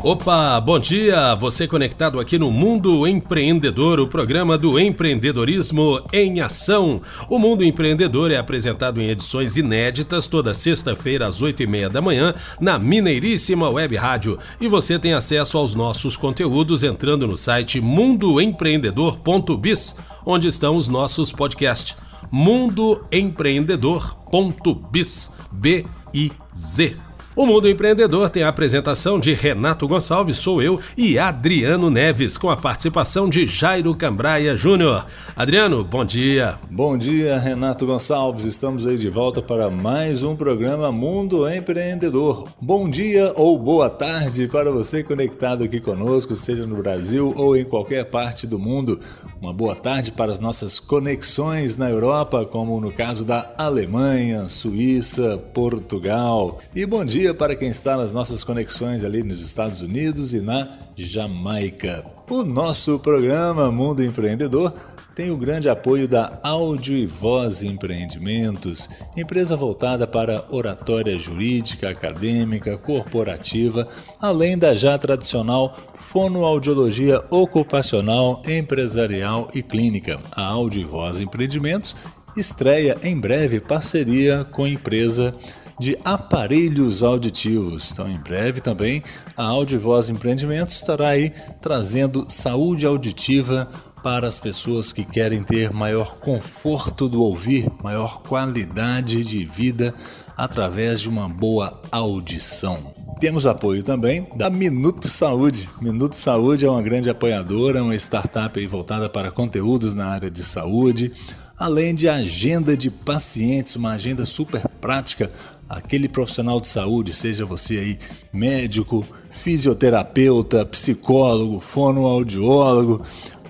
Opa, bom dia! Você conectado aqui no Mundo Empreendedor, o programa do empreendedorismo em ação. O Mundo Empreendedor é apresentado em edições inéditas toda sexta-feira às oito e meia da manhã na Mineiríssima Web Rádio. E você tem acesso aos nossos conteúdos entrando no site mundoempreendedor.biz, onde estão os nossos podcasts. mundoempreendedor.biz, B-I-Z. O Mundo Empreendedor tem a apresentação de Renato Gonçalves, sou eu, e Adriano Neves, com a participação de Jairo Cambraia Júnior. Adriano, bom dia. Bom dia, Renato Gonçalves. Estamos aí de volta para mais um programa Mundo Empreendedor. Bom dia ou boa tarde para você conectado aqui conosco, seja no Brasil ou em qualquer parte do mundo. Uma boa tarde para as nossas conexões na Europa, como no caso da Alemanha, Suíça, Portugal. E bom dia para quem está nas nossas conexões ali nos Estados Unidos e na Jamaica. O nosso programa Mundo Empreendedor tem o grande apoio da Áudio e Voz Empreendimentos, empresa voltada para oratória jurídica, acadêmica, corporativa, além da já tradicional fonoaudiologia ocupacional, empresarial e clínica. A Áudio e Voz Empreendimentos estreia em breve parceria com a empresa de aparelhos auditivos. Então, em breve também, a Áudio e Voz Empreendimentos estará aí trazendo saúde auditiva para as pessoas que querem ter maior conforto do ouvir, maior qualidade de vida através de uma boa audição. Temos apoio também da Minuto Saúde. Minuto Saúde é uma grande apoiadora, uma startup voltada para conteúdos na área de saúde, além de agenda de pacientes, uma agenda super prática. Aquele profissional de saúde, seja você aí médico, fisioterapeuta, psicólogo, fonoaudiólogo,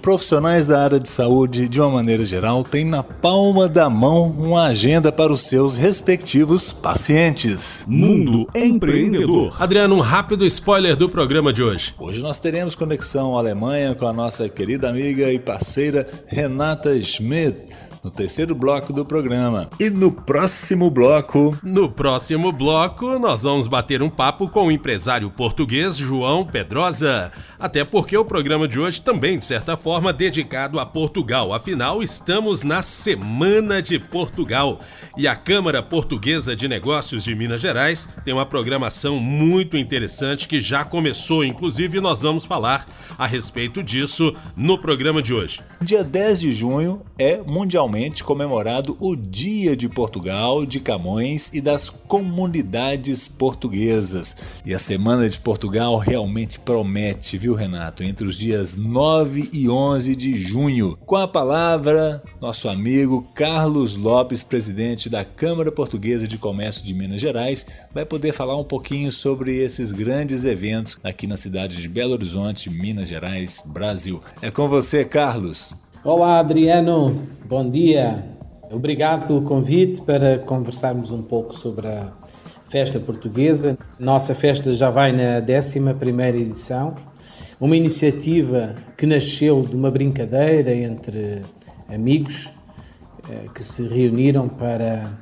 profissionais da área de saúde, de uma maneira geral, têm na palma da mão uma agenda para os seus respectivos pacientes. Mundo Empreendedor. Adriano, um rápido spoiler do programa de hoje. Hoje nós teremos conexão Alemanha com a nossa querida amiga e parceira Renata Schmidt no terceiro bloco do programa. E no próximo bloco. No próximo bloco, nós vamos bater um papo com o empresário português João Pedrosa. Até porque o programa de hoje também, de certa forma, dedicado a Portugal. Afinal, estamos na Semana de Portugal. E a Câmara Portuguesa de Negócios de Minas Gerais tem uma programação muito interessante que já começou. Inclusive, nós vamos falar a respeito disso no programa de hoje. Dia 10 de junho é mundialmente comemorado o Dia de Portugal, de Camões e das comunidades portuguesas. E a Semana de Portugal realmente promete, viu, Renato? Entre os dias 9 e 11 de junho. Com a palavra, nosso amigo Carlos Lopes, presidente da Câmara Portuguesa de Comércio de Minas Gerais, vai poder falar um pouquinho sobre esses grandes eventos aqui na cidade de Belo Horizonte, Minas Gerais, Brasil. É com você, Carlos. Olá, Adriano. Bom dia. Obrigado pelo convite para conversarmos um pouco sobre a festa portuguesa. Nossa festa já vai na 11ª edição. Uma iniciativa que nasceu de uma brincadeira entre amigos eh, que se reuniram para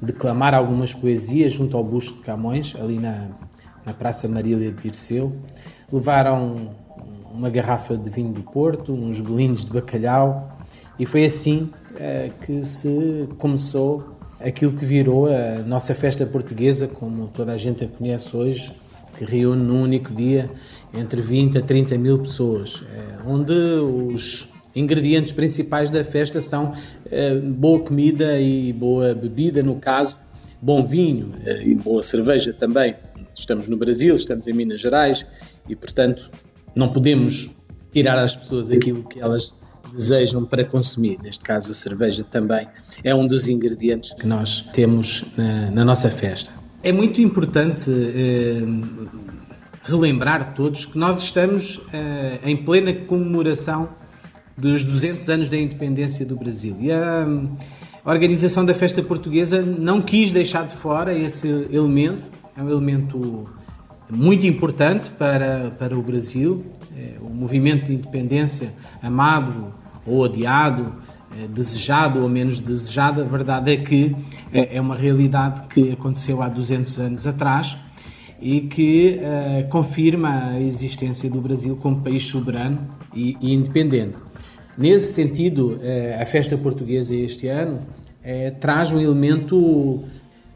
declamar algumas poesias junto ao busto de Camões, ali na, na Praça Marília de Dirceu. Levaram uma garrafa de vinho do Porto, uns bolinhos de bacalhau, e foi assim uh, que se começou aquilo que virou a nossa festa portuguesa, como toda a gente a conhece hoje, que reúne num único dia entre 20 a 30 mil pessoas, uh, onde os ingredientes principais da festa são uh, boa comida e boa bebida, no caso, bom vinho e boa cerveja também. Estamos no Brasil, estamos em Minas Gerais e, portanto, não podemos tirar às pessoas aquilo que elas desejam para consumir. Neste caso, a cerveja também é um dos ingredientes que nós temos na, na nossa festa. É muito importante eh, relembrar todos que nós estamos eh, em plena comemoração dos 200 anos da independência do Brasil. E a, a organização da festa portuguesa não quis deixar de fora esse elemento, é um elemento muito importante para, para o Brasil. É, o movimento de independência amado ou odiado, é, desejado ou menos desejado, a verdade é que é, é uma realidade que aconteceu há 200 anos atrás e que uh, confirma a existência do Brasil como país soberano e, e independente. Nesse sentido, uh, a festa portuguesa este ano uh, traz um elemento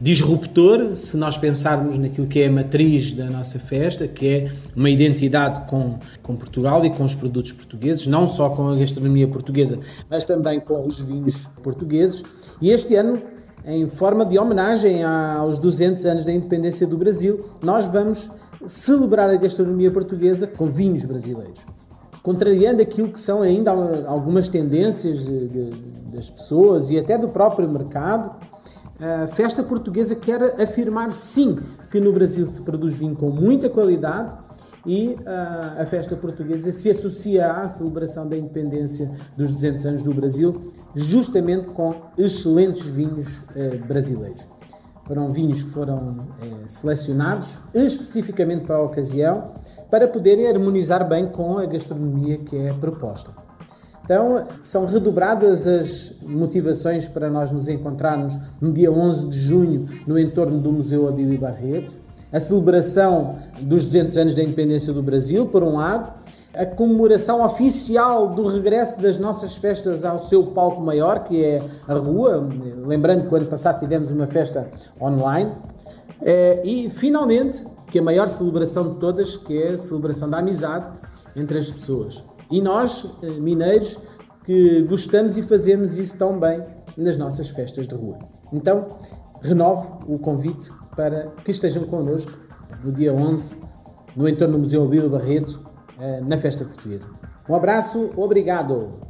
disruptor, se nós pensarmos naquilo que é a matriz da nossa festa, que é uma identidade com, com Portugal e com os produtos portugueses, não só com a gastronomia portuguesa, mas também com os vinhos portugueses. E este ano, em forma de homenagem aos 200 anos da independência do Brasil, nós vamos celebrar a gastronomia portuguesa com vinhos brasileiros. Contrariando aquilo que são ainda algumas tendências de, de, das pessoas e até do próprio mercado, a festa portuguesa quer afirmar sim que no Brasil se produz vinho com muita qualidade e uh, a festa portuguesa se associa à celebração da independência dos 200 anos do Brasil, justamente com excelentes vinhos uh, brasileiros. Foram vinhos que foram uh, selecionados especificamente para a ocasião para poderem harmonizar bem com a gastronomia que é proposta. Então, são redobradas as motivações para nós nos encontrarmos no dia 11 de junho no entorno do Museu Abílio Barreto. A celebração dos 200 anos da independência do Brasil, por um lado, a comemoração oficial do regresso das nossas festas ao seu palco maior, que é a rua. Lembrando que o ano passado tivemos uma festa online. Eh, e, finalmente, que a maior celebração de todas, que é a celebração da amizade entre as pessoas. E nós, eh, mineiros, que gostamos e fazemos isso tão bem nas nossas festas de rua. Então, renovo o convite para que estejam connosco no dia 11, no entorno do Museu Abílio Barreto, eh, na festa portuguesa. Um abraço, obrigado!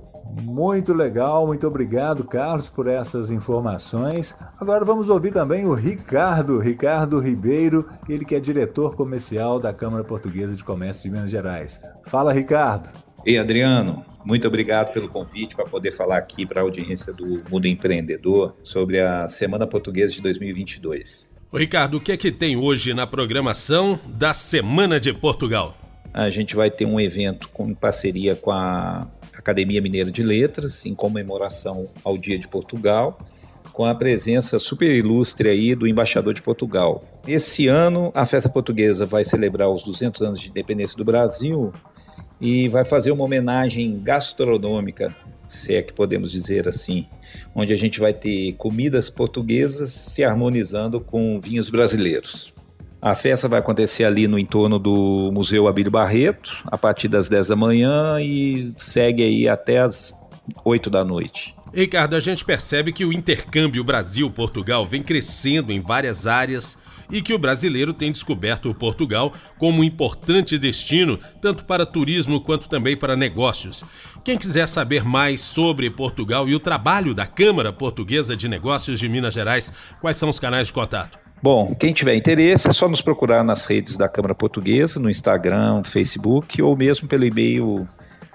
Muito legal, muito obrigado, Carlos, por essas informações. Agora vamos ouvir também o Ricardo, Ricardo Ribeiro, ele que é diretor comercial da Câmara Portuguesa de Comércio de Minas Gerais. Fala, Ricardo. Ei, Adriano, muito obrigado pelo convite para poder falar aqui para a audiência do Mundo Empreendedor sobre a Semana Portuguesa de 2022. Ô Ricardo, o que é que tem hoje na programação da Semana de Portugal? A gente vai ter um evento com parceria com a Academia Mineira de Letras, em comemoração ao Dia de Portugal, com a presença super ilustre aí do embaixador de Portugal. Esse ano, a festa portuguesa vai celebrar os 200 anos de independência do Brasil e vai fazer uma homenagem gastronômica, se é que podemos dizer assim, onde a gente vai ter comidas portuguesas se harmonizando com vinhos brasileiros. A festa vai acontecer ali no entorno do Museu Abílio Barreto, a partir das 10 da manhã e segue aí até as 8 da noite. Ricardo, a gente percebe que o intercâmbio Brasil-Portugal vem crescendo em várias áreas e que o brasileiro tem descoberto o Portugal como um importante destino, tanto para turismo quanto também para negócios. Quem quiser saber mais sobre Portugal e o trabalho da Câmara Portuguesa de Negócios de Minas Gerais, quais são os canais de contato? Bom, quem tiver interesse é só nos procurar nas redes da Câmara Portuguesa, no Instagram, Facebook ou mesmo pelo e-mail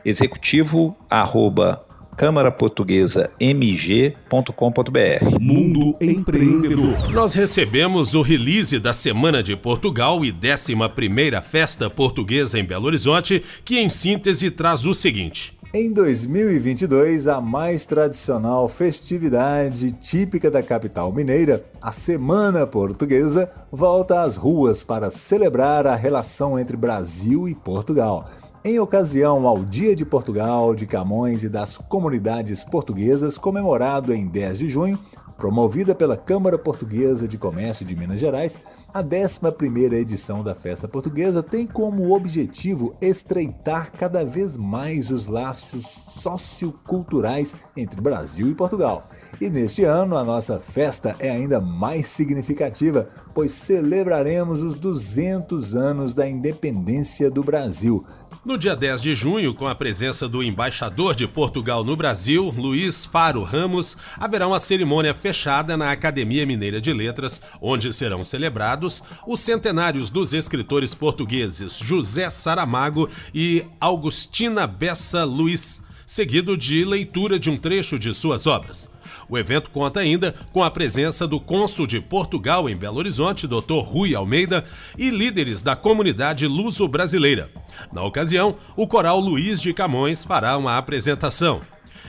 executivo arroba câmaraportuguesamg.com.br. Mundo Empreendedor. Nós recebemos o release da Semana de Portugal e 11ª Festa Portuguesa em Belo Horizonte, que em síntese traz o seguinte: em 2022, a mais tradicional festividade típica da capital mineira, a Semana Portuguesa, volta às ruas para celebrar a relação entre Brasil e Portugal. Em ocasião ao Dia de Portugal, de Camões e das Comunidades Portuguesas, comemorado em 10 de junho, promovida pela Câmara Portuguesa de Comércio de Minas Gerais, a 11ª edição da Festa Portuguesa tem como objetivo estreitar cada vez mais os laços socioculturais entre Brasil e Portugal. E neste ano a nossa festa é ainda mais significativa, pois celebraremos os 200 anos da independência do Brasil. No dia 10 de junho, com a presença do embaixador de Portugal no Brasil, Luiz Faro Ramos, haverá uma cerimônia fechada na Academia Mineira de Letras, onde serão celebrados os centenários dos escritores portugueses José Saramago e Augustina Bessa Luiz seguido de leitura de um trecho de suas obras. O evento conta ainda com a presença do cônsul de Portugal em Belo Horizonte, Dr. Rui Almeida, e líderes da comunidade luso-brasileira. Na ocasião, o coral Luiz de Camões fará uma apresentação.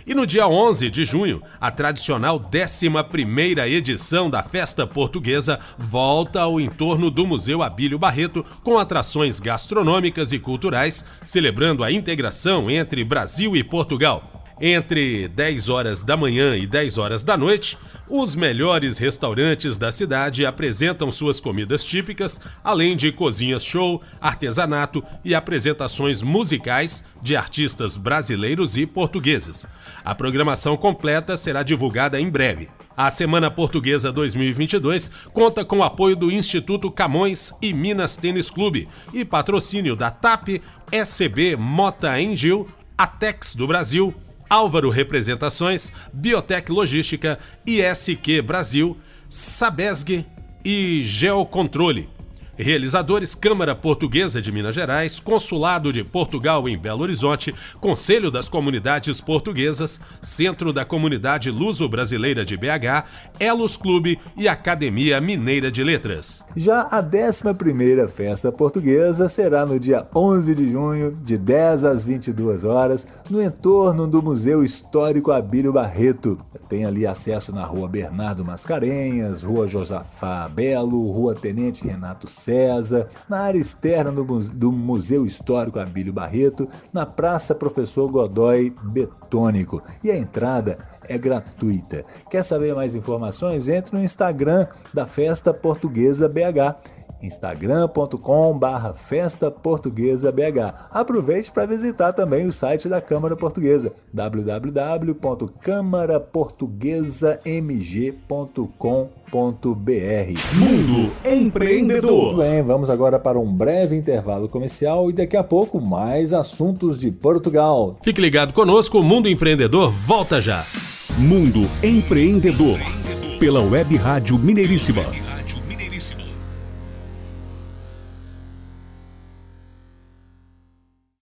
E no dia 11 de junho, a tradicional 11ª edição da Festa Portuguesa volta ao entorno do Museu Abílio Barreto com atrações gastronômicas e culturais, celebrando a integração entre Brasil e Portugal. Entre 10 horas da manhã e 10 horas da noite, os melhores restaurantes da cidade apresentam suas comidas típicas, além de cozinhas show, artesanato e apresentações musicais de artistas brasileiros e portugueses. A programação completa será divulgada em breve. A Semana Portuguesa 2022 conta com o apoio do Instituto Camões e Minas Tênis Clube e patrocínio da TAP, SCB Mota Engil, Atex do Brasil, Álvaro Representações, Biotec Logística, ISQ Brasil, Sabesg e Geocontrole. Realizadores Câmara Portuguesa de Minas Gerais, Consulado de Portugal em Belo Horizonte, Conselho das Comunidades Portuguesas, Centro da Comunidade Luso-Brasileira de BH, Elos Clube e Academia Mineira de Letras. Já a 11ª Festa Portuguesa será no dia 11 de junho, de 10 às 22 horas, no entorno do Museu Histórico Abílio Barreto. Tem ali acesso na Rua Bernardo Mascarenhas, Rua Josafá Belo, Rua Tenente Renato César, na área externa do, Museu Histórico Abílio Barreto, na Praça Professor Godoy Betônico. E a entrada é gratuita. Quer saber mais informações? Entre no Instagram da Festa Portuguesa BH instagram.com barra Festa Portuguesa BH. Aproveite para visitar também o site da Câmara Portuguesa, www.câmaraportuguesamg.com.br. Mundo Empreendedor. Muito bem, vamos agora para um breve intervalo comercial e daqui a pouco mais assuntos de Portugal. Fique ligado conosco, o Mundo Empreendedor volta já. Mundo Empreendedor, pela Web Rádio Mineiríssima